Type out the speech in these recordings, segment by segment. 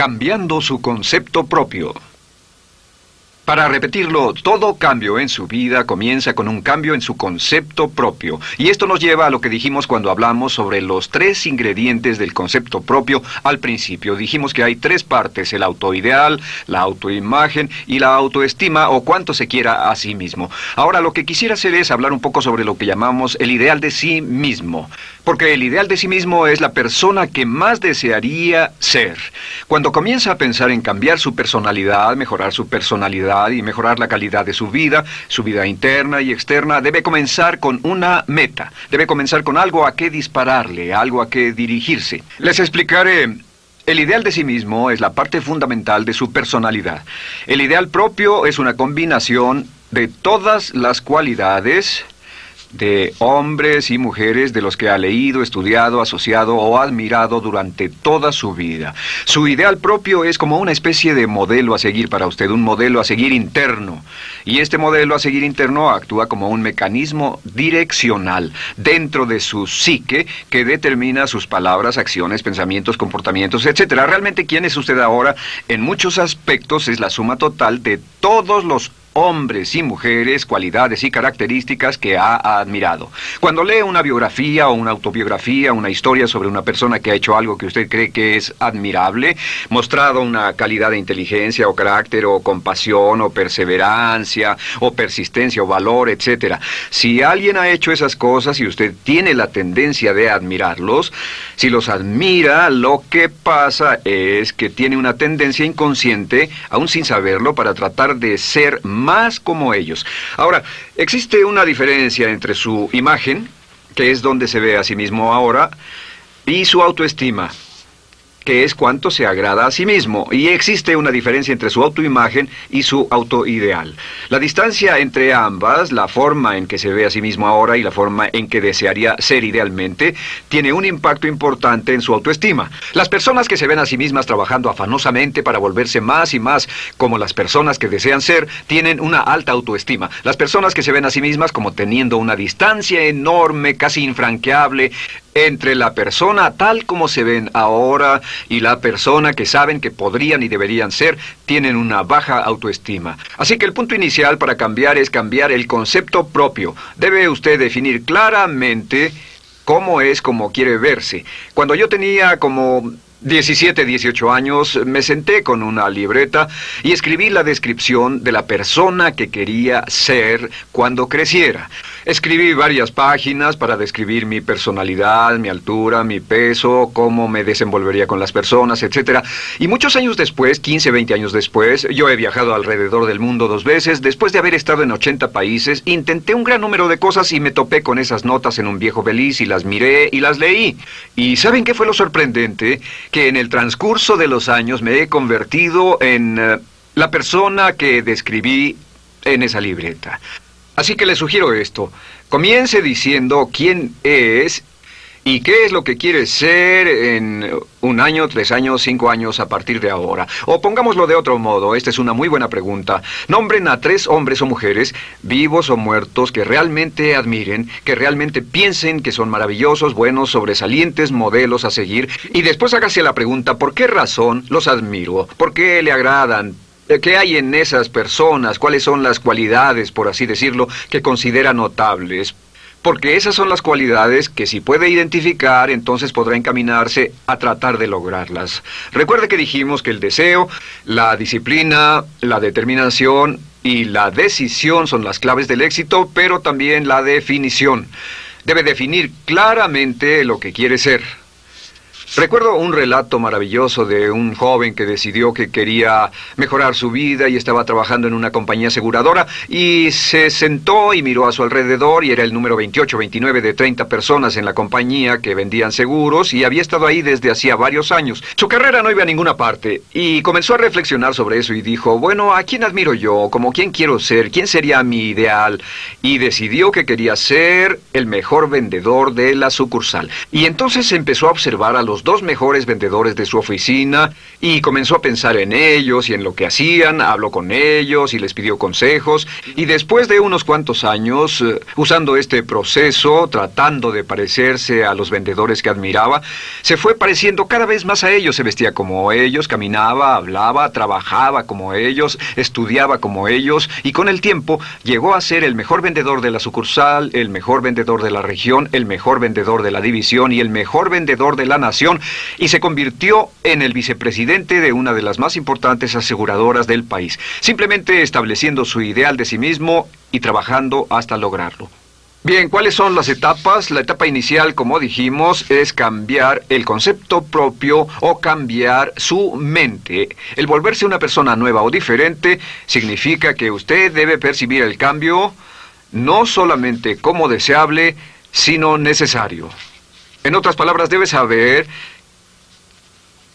cambiando su concepto propio. Para repetirlo, todo cambio en su vida comienza con un cambio en su concepto propio. Y esto nos lleva a lo que dijimos cuando hablamos sobre los tres ingredientes del concepto propio al principio. Dijimos que hay tres partes, el autoideal, la autoimagen y la autoestima o cuánto se quiera a sí mismo. Ahora lo que quisiera hacer es hablar un poco sobre lo que llamamos el ideal de sí mismo. Porque el ideal de sí mismo es la persona que más desearía ser. Cuando comienza a pensar en cambiar su personalidad, mejorar su personalidad, y mejorar la calidad de su vida, su vida interna y externa, debe comenzar con una meta, debe comenzar con algo a qué dispararle, algo a qué dirigirse. Les explicaré el ideal de sí mismo es la parte fundamental de su personalidad. El ideal propio es una combinación de todas las cualidades de hombres y mujeres de los que ha leído, estudiado, asociado o admirado durante toda su vida. Su ideal propio es como una especie de modelo a seguir para usted, un modelo a seguir interno. Y este modelo a seguir interno actúa como un mecanismo direccional dentro de su psique que determina sus palabras, acciones, pensamientos, comportamientos, etc. Realmente, ¿quién es usted ahora? En muchos aspectos es la suma total de todos los hombres y mujeres, cualidades y características que ha admirado. Cuando lee una biografía o una autobiografía, una historia sobre una persona que ha hecho algo que usted cree que es admirable, mostrado una calidad de inteligencia o carácter o compasión o perseverancia o persistencia o valor, etc. Si alguien ha hecho esas cosas y usted tiene la tendencia de admirarlos, si los admira, lo que pasa es que tiene una tendencia inconsciente, aún sin saberlo, para tratar de ser más como ellos. Ahora, existe una diferencia entre su imagen, que es donde se ve a sí mismo ahora, y su autoestima que es cuánto se agrada a sí mismo, y existe una diferencia entre su autoimagen y su autoideal. La distancia entre ambas, la forma en que se ve a sí mismo ahora y la forma en que desearía ser idealmente, tiene un impacto importante en su autoestima. Las personas que se ven a sí mismas trabajando afanosamente para volverse más y más como las personas que desean ser, tienen una alta autoestima. Las personas que se ven a sí mismas como teniendo una distancia enorme, casi infranqueable, entre la persona tal como se ven ahora y la persona que saben que podrían y deberían ser, tienen una baja autoestima. Así que el punto inicial para cambiar es cambiar el concepto propio. Debe usted definir claramente cómo es como quiere verse. Cuando yo tenía como 17, 18 años, me senté con una libreta y escribí la descripción de la persona que quería ser cuando creciera. Escribí varias páginas para describir mi personalidad, mi altura, mi peso, cómo me desenvolvería con las personas, etc. Y muchos años después, 15, 20 años después, yo he viajado alrededor del mundo dos veces, después de haber estado en 80 países, intenté un gran número de cosas y me topé con esas notas en un viejo beliz y las miré y las leí. ¿Y saben qué fue lo sorprendente? que en el transcurso de los años me he convertido en eh, la persona que describí en esa libreta. Así que le sugiero esto. Comience diciendo quién es ¿Y qué es lo que quiere ser en un año, tres años, cinco años a partir de ahora? O pongámoslo de otro modo, esta es una muy buena pregunta. Nombren a tres hombres o mujeres, vivos o muertos, que realmente admiren, que realmente piensen que son maravillosos, buenos, sobresalientes, modelos a seguir, y después hágase la pregunta, ¿por qué razón los admiro? ¿Por qué le agradan? ¿Qué hay en esas personas? ¿Cuáles son las cualidades, por así decirlo, que considera notables? Porque esas son las cualidades que si puede identificar, entonces podrá encaminarse a tratar de lograrlas. Recuerde que dijimos que el deseo, la disciplina, la determinación y la decisión son las claves del éxito, pero también la definición. Debe definir claramente lo que quiere ser. Recuerdo un relato maravilloso de un joven que decidió que quería mejorar su vida y estaba trabajando en una compañía aseguradora y se sentó y miró a su alrededor y era el número 28, 29 de 30 personas en la compañía que vendían seguros y había estado ahí desde hacía varios años. Su carrera no iba a ninguna parte y comenzó a reflexionar sobre eso y dijo, bueno, ¿a quién admiro yo? ¿Como quién quiero ser? ¿Quién sería mi ideal? Y decidió que quería ser el mejor vendedor de la sucursal. Y entonces empezó a observar a los dos mejores vendedores de su oficina y comenzó a pensar en ellos y en lo que hacían, habló con ellos y les pidió consejos y después de unos cuantos años, eh, usando este proceso, tratando de parecerse a los vendedores que admiraba, se fue pareciendo cada vez más a ellos, se vestía como ellos, caminaba, hablaba, trabajaba como ellos, estudiaba como ellos y con el tiempo llegó a ser el mejor vendedor de la sucursal, el mejor vendedor de la región, el mejor vendedor de la división y el mejor vendedor de la nación y se convirtió en el vicepresidente de una de las más importantes aseguradoras del país, simplemente estableciendo su ideal de sí mismo y trabajando hasta lograrlo. Bien, ¿cuáles son las etapas? La etapa inicial, como dijimos, es cambiar el concepto propio o cambiar su mente. El volverse una persona nueva o diferente significa que usted debe percibir el cambio no solamente como deseable, sino necesario. En otras palabras, debe saber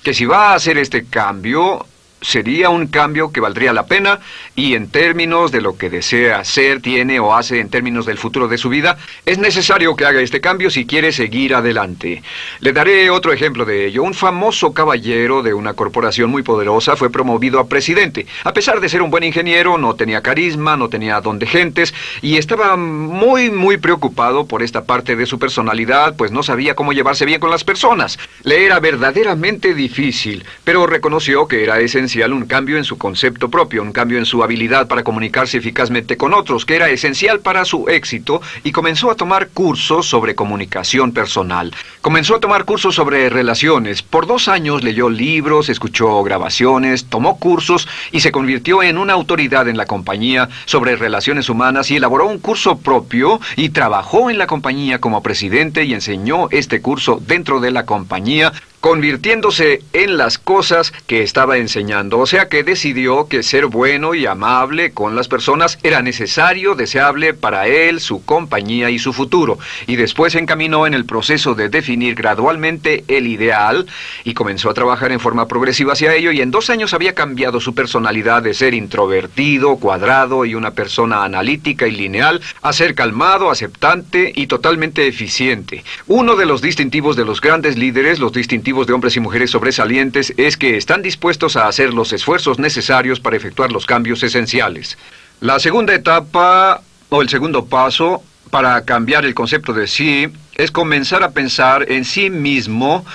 que si va a hacer este cambio, sería un cambio que valdría la pena y en términos de lo que desea ser, tiene o hace en términos del futuro de su vida, es necesario que haga este cambio si quiere seguir adelante. Le daré otro ejemplo de ello. Un famoso caballero de una corporación muy poderosa fue promovido a presidente. A pesar de ser un buen ingeniero, no tenía carisma, no tenía don de gentes y estaba muy, muy preocupado por esta parte de su personalidad, pues no sabía cómo llevarse bien con las personas. Le era verdaderamente difícil, pero reconoció que era esencial un cambio en su concepto propio, un cambio en su habilidad para comunicarse eficazmente con otros, que era esencial para su éxito, y comenzó a tomar cursos sobre comunicación personal. Comenzó a tomar cursos sobre relaciones. Por dos años leyó libros, escuchó grabaciones, tomó cursos y se convirtió en una autoridad en la compañía sobre relaciones humanas y elaboró un curso propio y trabajó en la compañía como presidente y enseñó este curso dentro de la compañía convirtiéndose en las cosas que estaba enseñando. O sea que decidió que ser bueno y amable con las personas era necesario, deseable para él, su compañía y su futuro. Y después encaminó en el proceso de definir gradualmente el ideal y comenzó a trabajar en forma progresiva hacia ello y en dos años había cambiado su personalidad de ser introvertido, cuadrado y una persona analítica y lineal a ser calmado, aceptante y totalmente eficiente. Uno de los distintivos de los grandes líderes, los distintivos de hombres y mujeres sobresalientes es que están dispuestos a hacer los esfuerzos necesarios para efectuar los cambios esenciales. La segunda etapa o el segundo paso para cambiar el concepto de sí es comenzar a pensar en sí mismo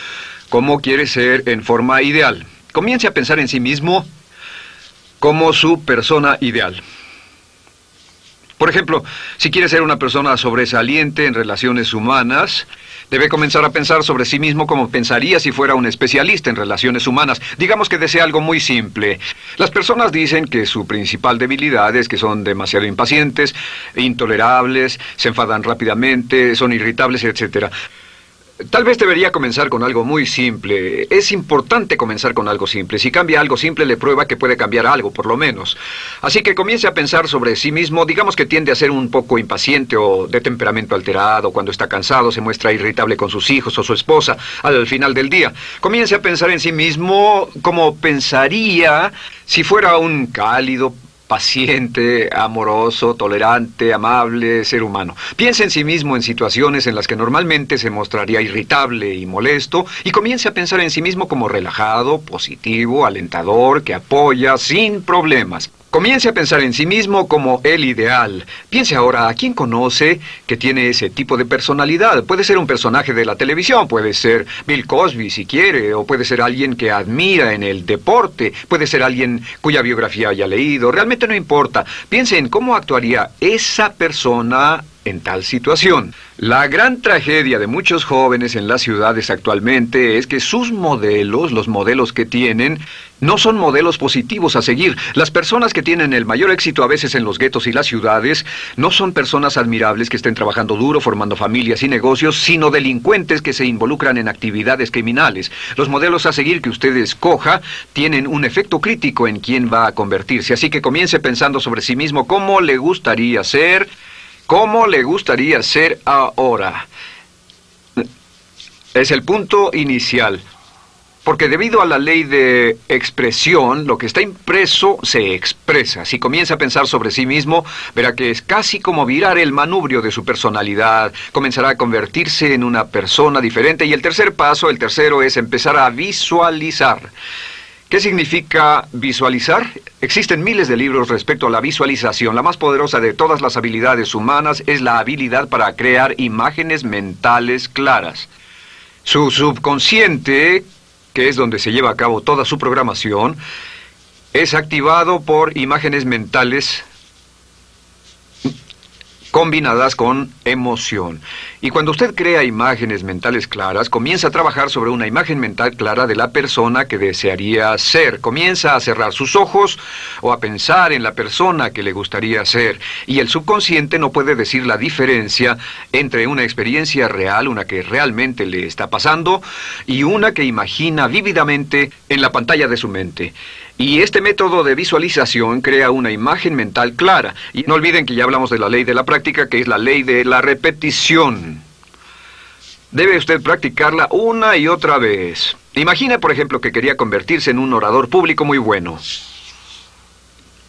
como quiere ser en forma ideal. Comience a pensar en sí mismo como su persona ideal. Por ejemplo, si quiere ser una persona sobresaliente en relaciones humanas, Debe comenzar a pensar sobre sí mismo como pensaría si fuera un especialista en relaciones humanas. Digamos que desea algo muy simple. Las personas dicen que su principal debilidad es que son demasiado impacientes, intolerables, se enfadan rápidamente, son irritables, etc. Tal vez debería comenzar con algo muy simple. Es importante comenzar con algo simple. Si cambia algo simple, le prueba que puede cambiar algo, por lo menos. Así que comience a pensar sobre sí mismo. Digamos que tiende a ser un poco impaciente o de temperamento alterado. Cuando está cansado, se muestra irritable con sus hijos o su esposa al final del día. Comience a pensar en sí mismo como pensaría si fuera un cálido, paciente, amoroso, tolerante, amable ser humano. Piense en sí mismo en situaciones en las que normalmente se mostraría irritable y molesto y comience a pensar en sí mismo como relajado, positivo, alentador, que apoya sin problemas. Comience a pensar en sí mismo como el ideal. Piense ahora a quién conoce que tiene ese tipo de personalidad. Puede ser un personaje de la televisión, puede ser Bill Cosby si quiere, o puede ser alguien que admira en el deporte, puede ser alguien cuya biografía haya leído. Realmente no importa. Piense en cómo actuaría esa persona en tal situación. La gran tragedia de muchos jóvenes en las ciudades actualmente es que sus modelos, los modelos que tienen, no son modelos positivos a seguir. Las personas que tienen el mayor éxito a veces en los guetos y las ciudades no son personas admirables que estén trabajando duro, formando familias y negocios, sino delincuentes que se involucran en actividades criminales. Los modelos a seguir que usted escoja tienen un efecto crítico en quién va a convertirse. Así que comience pensando sobre sí mismo cómo le gustaría ser ¿Cómo le gustaría ser ahora? Es el punto inicial. Porque debido a la ley de expresión, lo que está impreso se expresa. Si comienza a pensar sobre sí mismo, verá que es casi como virar el manubrio de su personalidad. Comenzará a convertirse en una persona diferente. Y el tercer paso, el tercero, es empezar a visualizar. ¿Qué significa visualizar? Existen miles de libros respecto a la visualización. La más poderosa de todas las habilidades humanas es la habilidad para crear imágenes mentales claras. Su subconsciente que es donde se lleva a cabo toda su programación, es activado por imágenes mentales combinadas con emoción. Y cuando usted crea imágenes mentales claras, comienza a trabajar sobre una imagen mental clara de la persona que desearía ser. Comienza a cerrar sus ojos o a pensar en la persona que le gustaría ser. Y el subconsciente no puede decir la diferencia entre una experiencia real, una que realmente le está pasando, y una que imagina vívidamente en la pantalla de su mente. Y este método de visualización crea una imagen mental clara. Y no olviden que ya hablamos de la ley de la práctica, que es la ley de la repetición. Debe usted practicarla una y otra vez. Imagine, por ejemplo, que quería convertirse en un orador público muy bueno.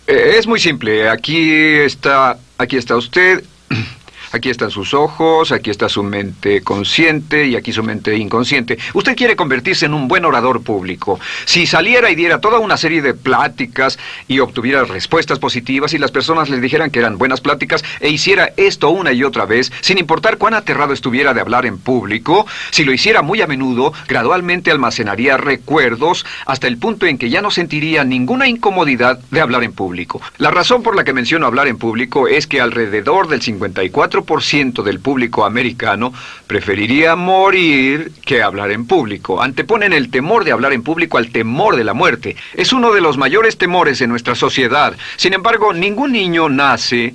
Eh, es muy simple. Aquí está, aquí está usted. Aquí están sus ojos, aquí está su mente consciente y aquí su mente inconsciente. Usted quiere convertirse en un buen orador público. Si saliera y diera toda una serie de pláticas y obtuviera respuestas positivas y las personas le dijeran que eran buenas pláticas e hiciera esto una y otra vez, sin importar cuán aterrado estuviera de hablar en público, si lo hiciera muy a menudo, gradualmente almacenaría recuerdos hasta el punto en que ya no sentiría ninguna incomodidad de hablar en público. La razón por la que menciono hablar en público es que alrededor del 54 ciento del público americano preferiría morir que hablar en público. Anteponen el temor de hablar en público al temor de la muerte. Es uno de los mayores temores en nuestra sociedad. Sin embargo, ningún niño nace...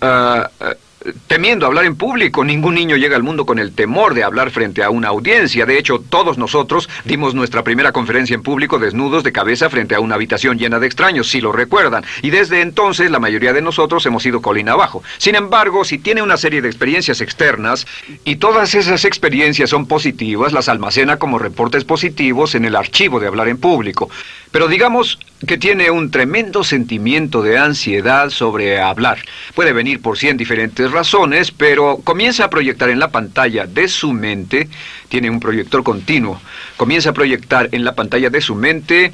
Uh, uh, temiendo hablar en público. Ningún niño llega al mundo con el temor de hablar frente a una audiencia. De hecho, todos nosotros dimos nuestra primera conferencia en público desnudos de cabeza frente a una habitación llena de extraños, si lo recuerdan. Y desde entonces la mayoría de nosotros hemos ido colina abajo. Sin embargo, si tiene una serie de experiencias externas y todas esas experiencias son positivas, las almacena como reportes positivos en el archivo de hablar en público. Pero digamos que tiene un tremendo sentimiento de ansiedad sobre hablar. Puede venir por cien diferentes razones, pero comienza a proyectar en la pantalla de su mente, tiene un proyector continuo, comienza a proyectar en la pantalla de su mente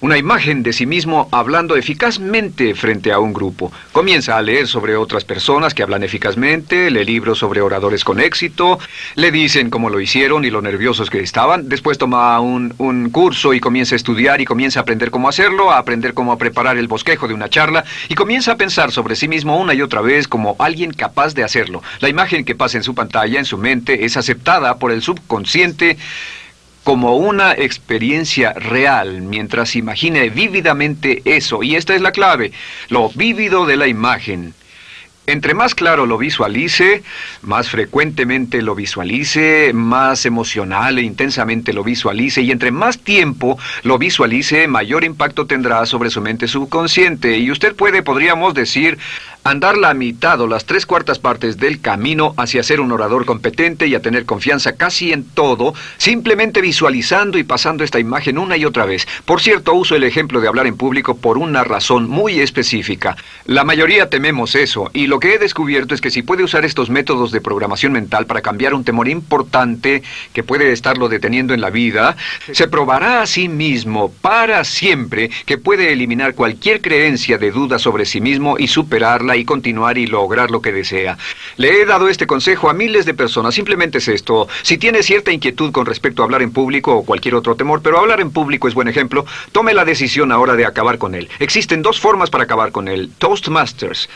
una imagen de sí mismo hablando eficazmente frente a un grupo. Comienza a leer sobre otras personas que hablan eficazmente, lee libros sobre oradores con éxito, le dicen cómo lo hicieron y lo nerviosos que estaban, después toma un, un curso y comienza a estudiar y comienza a aprender cómo hacerlo, a aprender cómo preparar el bosquejo de una charla y comienza a pensar sobre sí mismo una y otra vez como alguien capaz de hacerlo. La imagen que pasa en su pantalla, en su mente, es aceptada por el subconsciente como una experiencia real mientras imagine vívidamente eso. Y esta es la clave, lo vívido de la imagen. Entre más claro lo visualice, más frecuentemente lo visualice, más emocional e intensamente lo visualice, y entre más tiempo lo visualice, mayor impacto tendrá sobre su mente subconsciente. Y usted puede, podríamos decir, andar la mitad o las tres cuartas partes del camino hacia ser un orador competente y a tener confianza casi en todo, simplemente visualizando y pasando esta imagen una y otra vez. Por cierto, uso el ejemplo de hablar en público por una razón muy específica. La mayoría tememos eso, y lo que he descubierto es que si puede usar estos métodos de programación mental para cambiar un temor importante que puede estarlo deteniendo en la vida, se probará a sí mismo para siempre que puede eliminar cualquier creencia de duda sobre sí mismo y superarla y continuar y lograr lo que desea. Le he dado este consejo a miles de personas. Simplemente es esto. Si tiene cierta inquietud con respecto a hablar en público o cualquier otro temor, pero hablar en público es buen ejemplo, tome la decisión ahora de acabar con él. Existen dos formas para acabar con él. Toastmasters.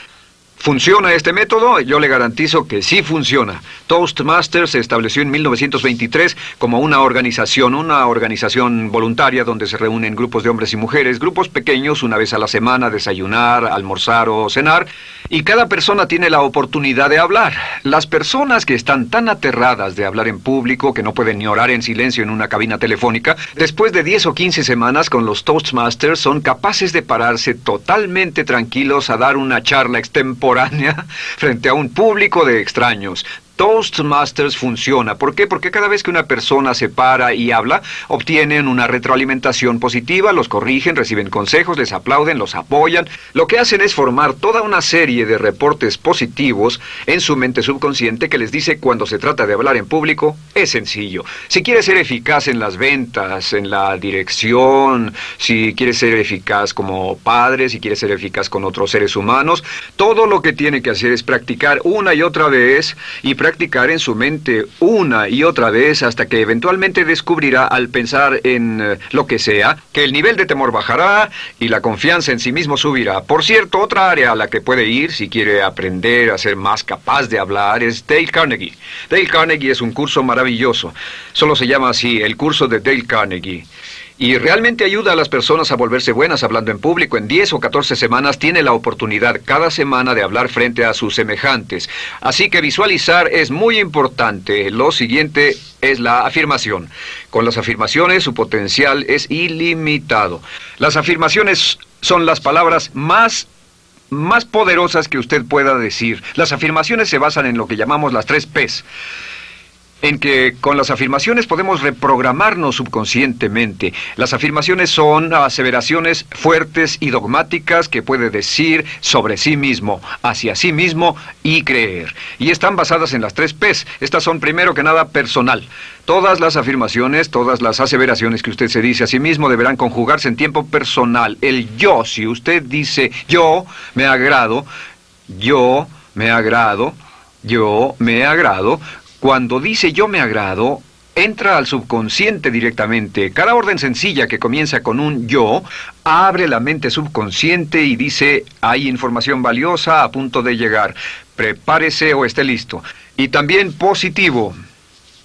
¿Funciona este método? Yo le garantizo que sí funciona. Toastmasters se estableció en 1923 como una organización, una organización voluntaria donde se reúnen grupos de hombres y mujeres, grupos pequeños una vez a la semana, desayunar, almorzar o cenar, y cada persona tiene la oportunidad de hablar. Las personas que están tan aterradas de hablar en público que no pueden ni orar en silencio en una cabina telefónica, después de 10 o 15 semanas con los Toastmasters son capaces de pararse totalmente tranquilos a dar una charla extemporánea frente a un público de extraños. Toastmasters funciona. ¿Por qué? Porque cada vez que una persona se para y habla, obtienen una retroalimentación positiva, los corrigen, reciben consejos, les aplauden, los apoyan. Lo que hacen es formar toda una serie de reportes positivos en su mente subconsciente que les dice cuando se trata de hablar en público, es sencillo. Si quieres ser eficaz en las ventas, en la dirección, si quieres ser eficaz como padre, si quieres ser eficaz con otros seres humanos, todo lo que tiene que hacer es practicar una y otra vez y practicar en su mente una y otra vez hasta que eventualmente descubrirá al pensar en eh, lo que sea que el nivel de temor bajará y la confianza en sí mismo subirá. Por cierto, otra área a la que puede ir si quiere aprender a ser más capaz de hablar es Dale Carnegie. Dale Carnegie es un curso maravilloso. Solo se llama así, el curso de Dale Carnegie y realmente ayuda a las personas a volverse buenas hablando en público. En 10 o 14 semanas tiene la oportunidad cada semana de hablar frente a sus semejantes. Así que visualizar es muy importante. Lo siguiente es la afirmación. Con las afirmaciones su potencial es ilimitado. Las afirmaciones son las palabras más más poderosas que usted pueda decir. Las afirmaciones se basan en lo que llamamos las tres P's en que con las afirmaciones podemos reprogramarnos subconscientemente. Las afirmaciones son aseveraciones fuertes y dogmáticas que puede decir sobre sí mismo, hacia sí mismo y creer. Y están basadas en las tres P's. Estas son primero que nada personal. Todas las afirmaciones, todas las aseveraciones que usted se dice a sí mismo deberán conjugarse en tiempo personal. El yo, si usted dice yo me agrado, yo me agrado, yo me agrado, cuando dice yo me agrado, entra al subconsciente directamente. Cada orden sencilla que comienza con un yo abre la mente subconsciente y dice hay información valiosa a punto de llegar. Prepárese o esté listo. Y también positivo.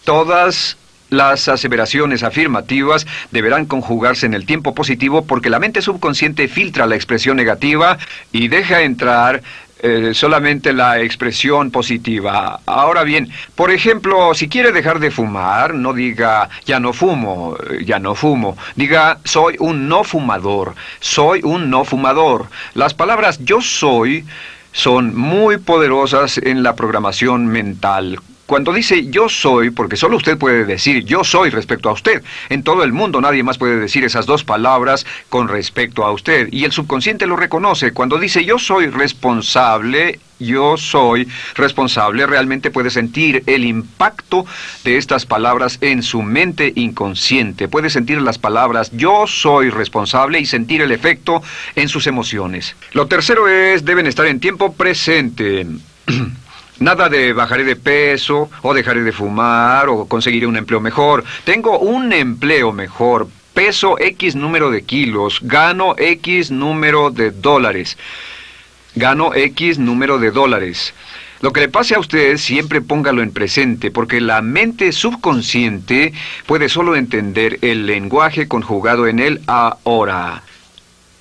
Todas las aseveraciones afirmativas deberán conjugarse en el tiempo positivo porque la mente subconsciente filtra la expresión negativa y deja entrar eh, solamente la expresión positiva. Ahora bien, por ejemplo, si quiere dejar de fumar, no diga ya no fumo, ya no fumo. Diga soy un no fumador, soy un no fumador. Las palabras yo soy son muy poderosas en la programación mental. Cuando dice yo soy, porque solo usted puede decir yo soy respecto a usted, en todo el mundo nadie más puede decir esas dos palabras con respecto a usted, y el subconsciente lo reconoce. Cuando dice yo soy responsable, yo soy responsable, realmente puede sentir el impacto de estas palabras en su mente inconsciente. Puede sentir las palabras yo soy responsable y sentir el efecto en sus emociones. Lo tercero es, deben estar en tiempo presente. Nada de bajaré de peso, o dejaré de fumar, o conseguiré un empleo mejor. Tengo un empleo mejor, peso X número de kilos, gano X número de dólares. Gano X número de dólares. Lo que le pase a usted siempre póngalo en presente, porque la mente subconsciente puede solo entender el lenguaje conjugado en el ahora.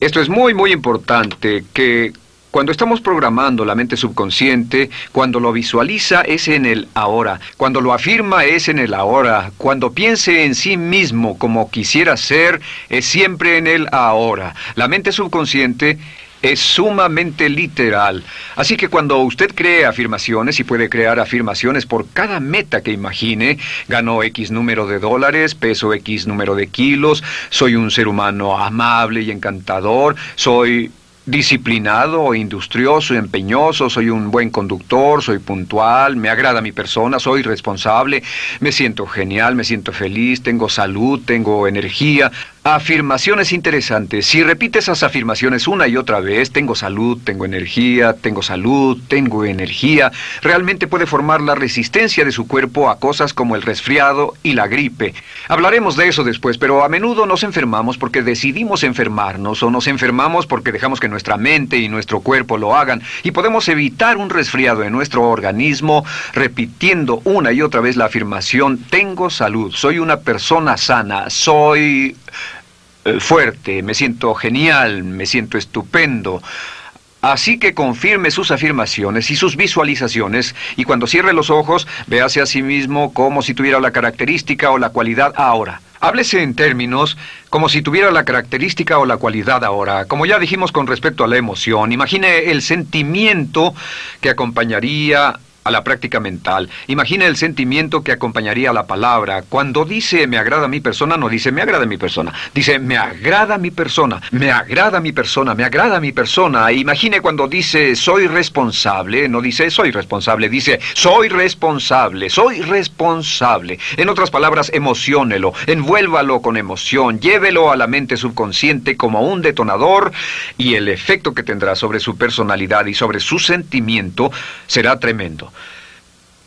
Esto es muy, muy importante, que cuando estamos programando la mente subconsciente, cuando lo visualiza es en el ahora, cuando lo afirma es en el ahora, cuando piense en sí mismo como quisiera ser es siempre en el ahora. La mente subconsciente es sumamente literal. Así que cuando usted cree afirmaciones y puede crear afirmaciones por cada meta que imagine, ganó X número de dólares, peso X número de kilos, soy un ser humano amable y encantador, soy disciplinado, industrioso, empeñoso, soy un buen conductor, soy puntual, me agrada mi persona, soy responsable, me siento genial, me siento feliz, tengo salud, tengo energía, Afirmaciones interesantes. Si repite esas afirmaciones una y otra vez, tengo salud, tengo energía, tengo salud, tengo energía, realmente puede formar la resistencia de su cuerpo a cosas como el resfriado y la gripe. Hablaremos de eso después, pero a menudo nos enfermamos porque decidimos enfermarnos o nos enfermamos porque dejamos que nuestra mente y nuestro cuerpo lo hagan y podemos evitar un resfriado en nuestro organismo repitiendo una y otra vez la afirmación tengo salud, soy una persona sana, soy eh, fuerte, me siento genial, me siento estupendo. Así que confirme sus afirmaciones y sus visualizaciones y cuando cierre los ojos, véase a sí mismo como si tuviera la característica o la cualidad ahora. Háblese en términos como si tuviera la característica o la cualidad ahora. Como ya dijimos con respecto a la emoción, imagine el sentimiento que acompañaría a la práctica mental. Imagina el sentimiento que acompañaría a la palabra. Cuando dice me agrada mi persona, no dice me agrada mi persona. Dice me agrada mi persona, me agrada mi persona, me agrada mi persona. Imagine cuando dice soy responsable, no dice soy responsable, dice soy responsable, soy responsable. En otras palabras, emociónelo, envuélvalo con emoción, llévelo a la mente subconsciente como un detonador y el efecto que tendrá sobre su personalidad y sobre su sentimiento será tremendo.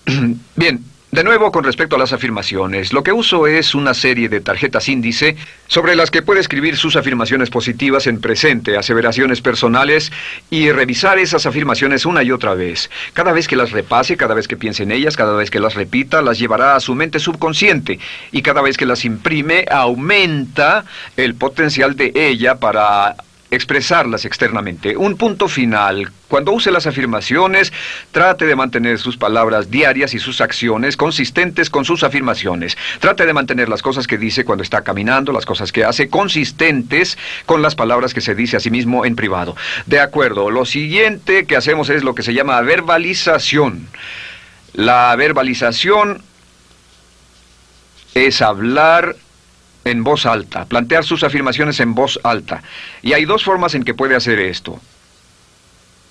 Bien, de nuevo, con respecto a las afirmaciones, lo que uso es una serie de tarjetas índice sobre las que puede escribir sus afirmaciones positivas en presente, aseveraciones personales y revisar esas afirmaciones una y otra vez. Cada vez que las repase, cada vez que piense en ellas, cada vez que las repita, las llevará a su mente subconsciente y cada vez que las imprime, aumenta el potencial de ella para expresarlas externamente. Un punto final. Cuando use las afirmaciones, trate de mantener sus palabras diarias y sus acciones consistentes con sus afirmaciones. Trate de mantener las cosas que dice cuando está caminando, las cosas que hace, consistentes con las palabras que se dice a sí mismo en privado. De acuerdo, lo siguiente que hacemos es lo que se llama verbalización. La verbalización es hablar en voz alta, plantear sus afirmaciones en voz alta. Y hay dos formas en que puede hacer esto.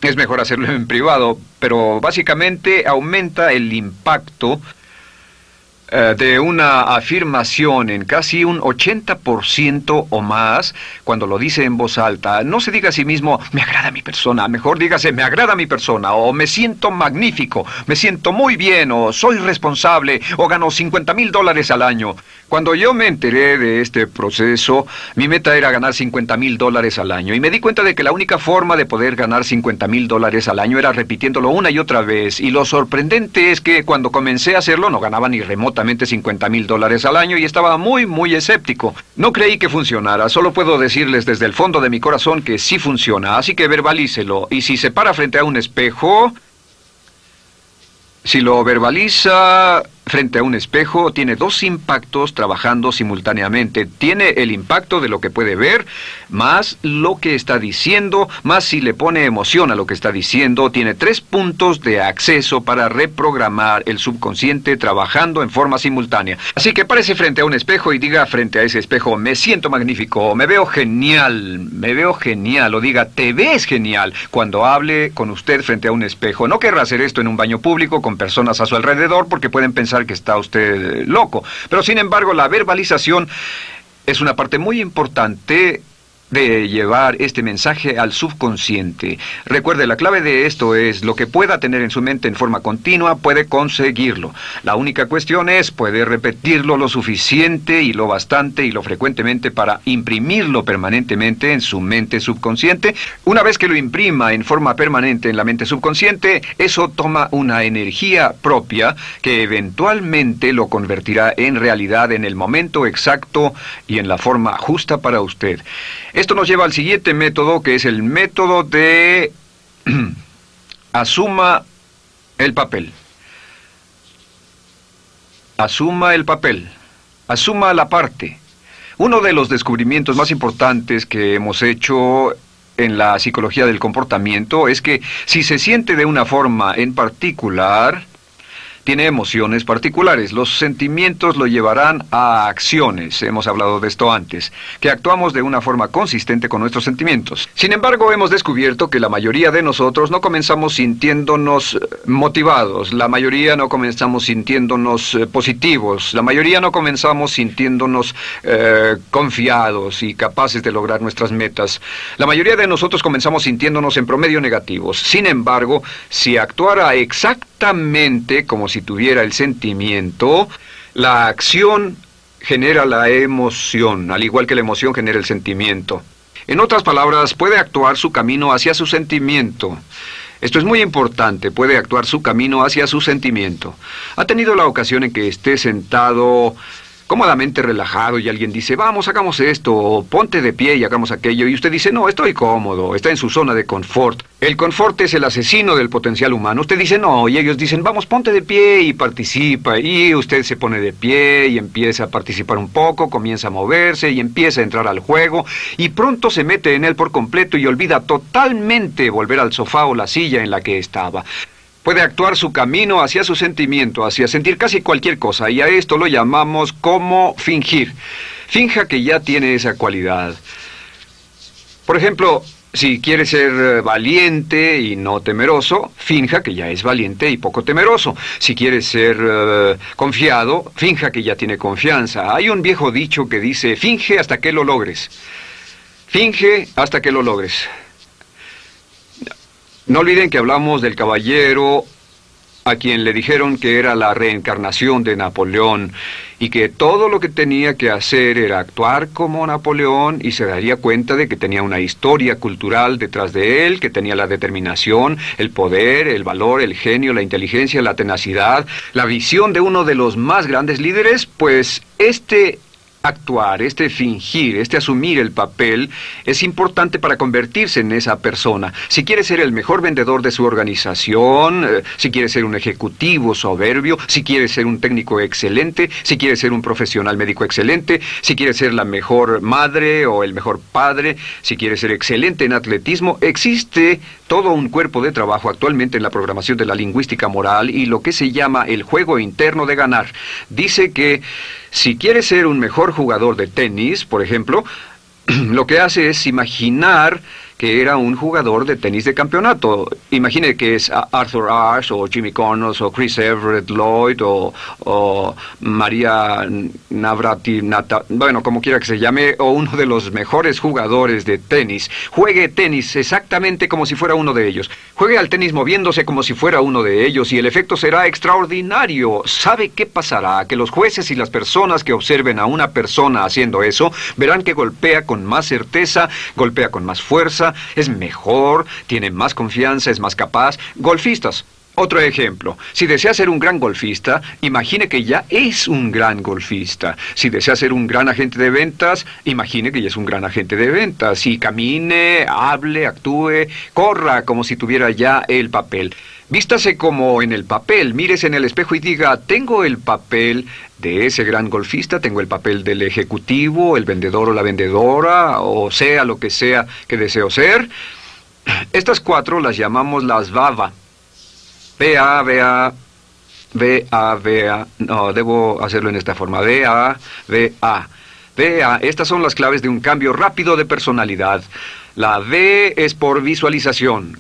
Es mejor hacerlo en privado, pero básicamente aumenta el impacto eh, de una afirmación en casi un 80% o más cuando lo dice en voz alta. No se diga a sí mismo, me agrada mi persona, mejor dígase, me agrada mi persona, o me siento magnífico, me siento muy bien, o soy responsable, o gano 50 mil dólares al año. Cuando yo me enteré de este proceso, mi meta era ganar 50 mil dólares al año y me di cuenta de que la única forma de poder ganar 50 mil dólares al año era repitiéndolo una y otra vez. Y lo sorprendente es que cuando comencé a hacerlo no ganaba ni remotamente 50 mil dólares al año y estaba muy, muy escéptico. No creí que funcionara, solo puedo decirles desde el fondo de mi corazón que sí funciona, así que verbalícelo. Y si se para frente a un espejo, si lo verbaliza frente a un espejo, tiene dos impactos trabajando simultáneamente. Tiene el impacto de lo que puede ver, más lo que está diciendo, más si le pone emoción a lo que está diciendo. Tiene tres puntos de acceso para reprogramar el subconsciente trabajando en forma simultánea. Así que párese frente a un espejo y diga frente a ese espejo, me siento magnífico, me veo genial, me veo genial, o diga, te ves genial cuando hable con usted frente a un espejo. No querrá hacer esto en un baño público con personas a su alrededor porque pueden pensar que está usted loco. Pero sin embargo, la verbalización es una parte muy importante de llevar este mensaje al subconsciente. Recuerde, la clave de esto es lo que pueda tener en su mente en forma continua, puede conseguirlo. La única cuestión es, puede repetirlo lo suficiente y lo bastante y lo frecuentemente para imprimirlo permanentemente en su mente subconsciente. Una vez que lo imprima en forma permanente en la mente subconsciente, eso toma una energía propia que eventualmente lo convertirá en realidad en el momento exacto y en la forma justa para usted. Esto nos lleva al siguiente método, que es el método de asuma el papel. Asuma el papel. Asuma la parte. Uno de los descubrimientos más importantes que hemos hecho en la psicología del comportamiento es que si se siente de una forma en particular, tiene emociones particulares. Los sentimientos lo llevarán a acciones, hemos hablado de esto antes, que actuamos de una forma consistente con nuestros sentimientos. Sin embargo, hemos descubierto que la mayoría de nosotros no comenzamos sintiéndonos eh, motivados, la mayoría no comenzamos sintiéndonos eh, positivos, la mayoría no comenzamos sintiéndonos eh, confiados y capaces de lograr nuestras metas. La mayoría de nosotros comenzamos sintiéndonos en promedio negativos. Sin embargo, si actuara exactamente como si tuviera el sentimiento, la acción genera la emoción, al igual que la emoción genera el sentimiento. En otras palabras, puede actuar su camino hacia su sentimiento. Esto es muy importante, puede actuar su camino hacia su sentimiento. ¿Ha tenido la ocasión en que esté sentado cómodamente relajado y alguien dice, vamos, hagamos esto, o ponte de pie y hagamos aquello, y usted dice, no, estoy cómodo, está en su zona de confort. El confort es el asesino del potencial humano. Usted dice, no, y ellos dicen, vamos, ponte de pie y participa, y usted se pone de pie y empieza a participar un poco, comienza a moverse y empieza a entrar al juego, y pronto se mete en él por completo y olvida totalmente volver al sofá o la silla en la que estaba. Puede actuar su camino hacia su sentimiento, hacia sentir casi cualquier cosa, y a esto lo llamamos como fingir. Finja que ya tiene esa cualidad. Por ejemplo, si quiere ser eh, valiente y no temeroso, finja que ya es valiente y poco temeroso. Si quiere ser eh, confiado, finja que ya tiene confianza. Hay un viejo dicho que dice, finge hasta que lo logres. Finge hasta que lo logres. No olviden que hablamos del caballero a quien le dijeron que era la reencarnación de Napoleón y que todo lo que tenía que hacer era actuar como Napoleón y se daría cuenta de que tenía una historia cultural detrás de él, que tenía la determinación, el poder, el valor, el genio, la inteligencia, la tenacidad, la visión de uno de los más grandes líderes, pues este actuar, este fingir, este asumir el papel, es importante para convertirse en esa persona. Si quiere ser el mejor vendedor de su organización, eh, si quiere ser un ejecutivo soberbio, si quiere ser un técnico excelente, si quiere ser un profesional médico excelente, si quiere ser la mejor madre o el mejor padre, si quiere ser excelente en atletismo, existe todo un cuerpo de trabajo actualmente en la programación de la lingüística moral y lo que se llama el juego interno de ganar. Dice que si quiere ser un mejor jugador de tenis, por ejemplo, lo que hace es imaginar que era un jugador de tenis de campeonato. Imagine que es Arthur Ashe o Jimmy Connors o Chris Everett Lloyd o, María Navrati, bueno, como quiera que se llame, o uno de los mejores jugadores de tenis. Juegue tenis exactamente como si fuera uno de ellos. Juegue al tenis moviéndose como si fuera uno de ellos y el efecto será extraordinario. ¿Sabe qué pasará? Que los jueces y las personas que observen a una persona haciendo eso verán que golpea con más certeza, golpea con más fuerza, es mejor, tiene más confianza, es más capaz. Golfistas. Otro ejemplo, si desea ser un gran golfista, imagine que ya es un gran golfista. Si desea ser un gran agente de ventas, imagine que ya es un gran agente de ventas. Y camine, hable, actúe, corra como si tuviera ya el papel. Vístase como en el papel, mírese en el espejo y diga, tengo el papel de ese gran golfista, tengo el papel del ejecutivo, el vendedor o la vendedora, o sea lo que sea que deseo ser. Estas cuatro las llamamos las baba. B-A, B-A, B-A. No, debo hacerlo en esta forma. B-A, B-A. B-A. Estas son las claves de un cambio rápido de personalidad. La B es por visualización.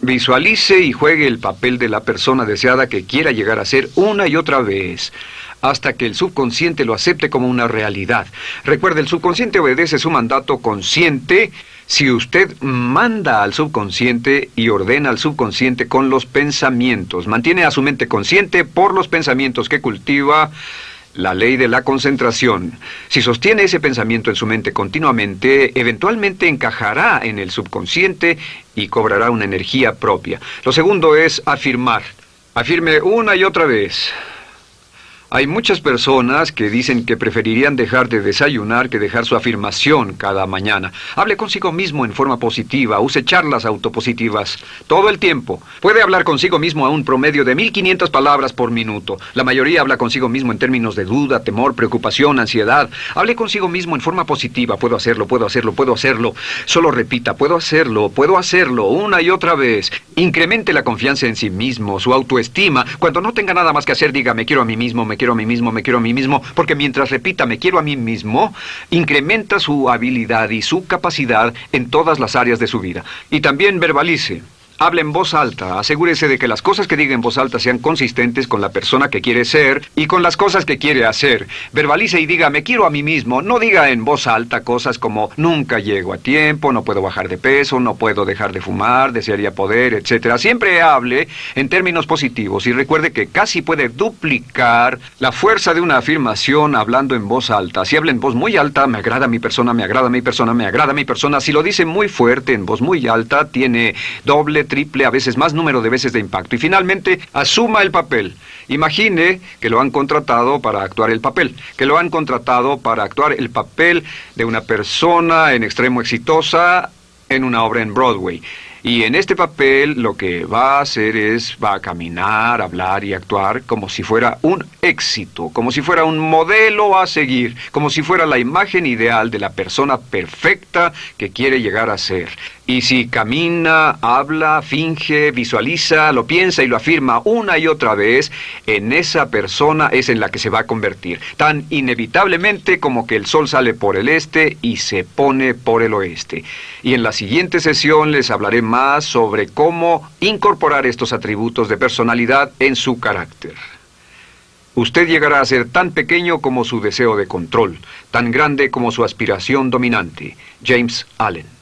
Visualice y juegue el papel de la persona deseada que quiera llegar a ser una y otra vez, hasta que el subconsciente lo acepte como una realidad. Recuerde, el subconsciente obedece su mandato consciente si usted manda al subconsciente y ordena al subconsciente con los pensamientos, mantiene a su mente consciente por los pensamientos que cultiva, la ley de la concentración. Si sostiene ese pensamiento en su mente continuamente, eventualmente encajará en el subconsciente y cobrará una energía propia. Lo segundo es afirmar. Afirme una y otra vez. Hay muchas personas que dicen que preferirían dejar de desayunar que dejar su afirmación cada mañana. Hable consigo mismo en forma positiva, use charlas autopositivas todo el tiempo. Puede hablar consigo mismo a un promedio de 1500 palabras por minuto. La mayoría habla consigo mismo en términos de duda, temor, preocupación, ansiedad. Hable consigo mismo en forma positiva. Puedo hacerlo, puedo hacerlo, puedo hacerlo. Solo repita, puedo hacerlo, puedo hacerlo una y otra vez. Incremente la confianza en sí mismo, su autoestima. Cuando no tenga nada más que hacer, diga, me quiero a mí mismo, me quiero a mí mismo, me quiero a mí mismo, porque mientras repita me quiero a mí mismo, incrementa su habilidad y su capacidad en todas las áreas de su vida. Y también verbalice. Hable en voz alta, asegúrese de que las cosas que diga en voz alta sean consistentes con la persona que quiere ser y con las cosas que quiere hacer. Verbalice y diga, me quiero a mí mismo. No diga en voz alta cosas como, nunca llego a tiempo, no puedo bajar de peso, no puedo dejar de fumar, desearía poder, etc. Siempre hable en términos positivos y recuerde que casi puede duplicar la fuerza de una afirmación hablando en voz alta. Si habla en voz muy alta, me agrada mi persona, me agrada mi persona, me agrada mi persona. Si lo dice muy fuerte, en voz muy alta, tiene doble triple, a veces más número de veces de impacto. Y finalmente, asuma el papel. Imagine que lo han contratado para actuar el papel, que lo han contratado para actuar el papel de una persona en extremo exitosa en una obra en Broadway. Y en este papel lo que va a hacer es, va a caminar, hablar y actuar como si fuera un éxito, como si fuera un modelo a seguir, como si fuera la imagen ideal de la persona perfecta que quiere llegar a ser. Y si camina, habla, finge, visualiza, lo piensa y lo afirma una y otra vez, en esa persona es en la que se va a convertir, tan inevitablemente como que el sol sale por el este y se pone por el oeste. Y en la siguiente sesión les hablaré sobre cómo incorporar estos atributos de personalidad en su carácter. Usted llegará a ser tan pequeño como su deseo de control, tan grande como su aspiración dominante. James Allen.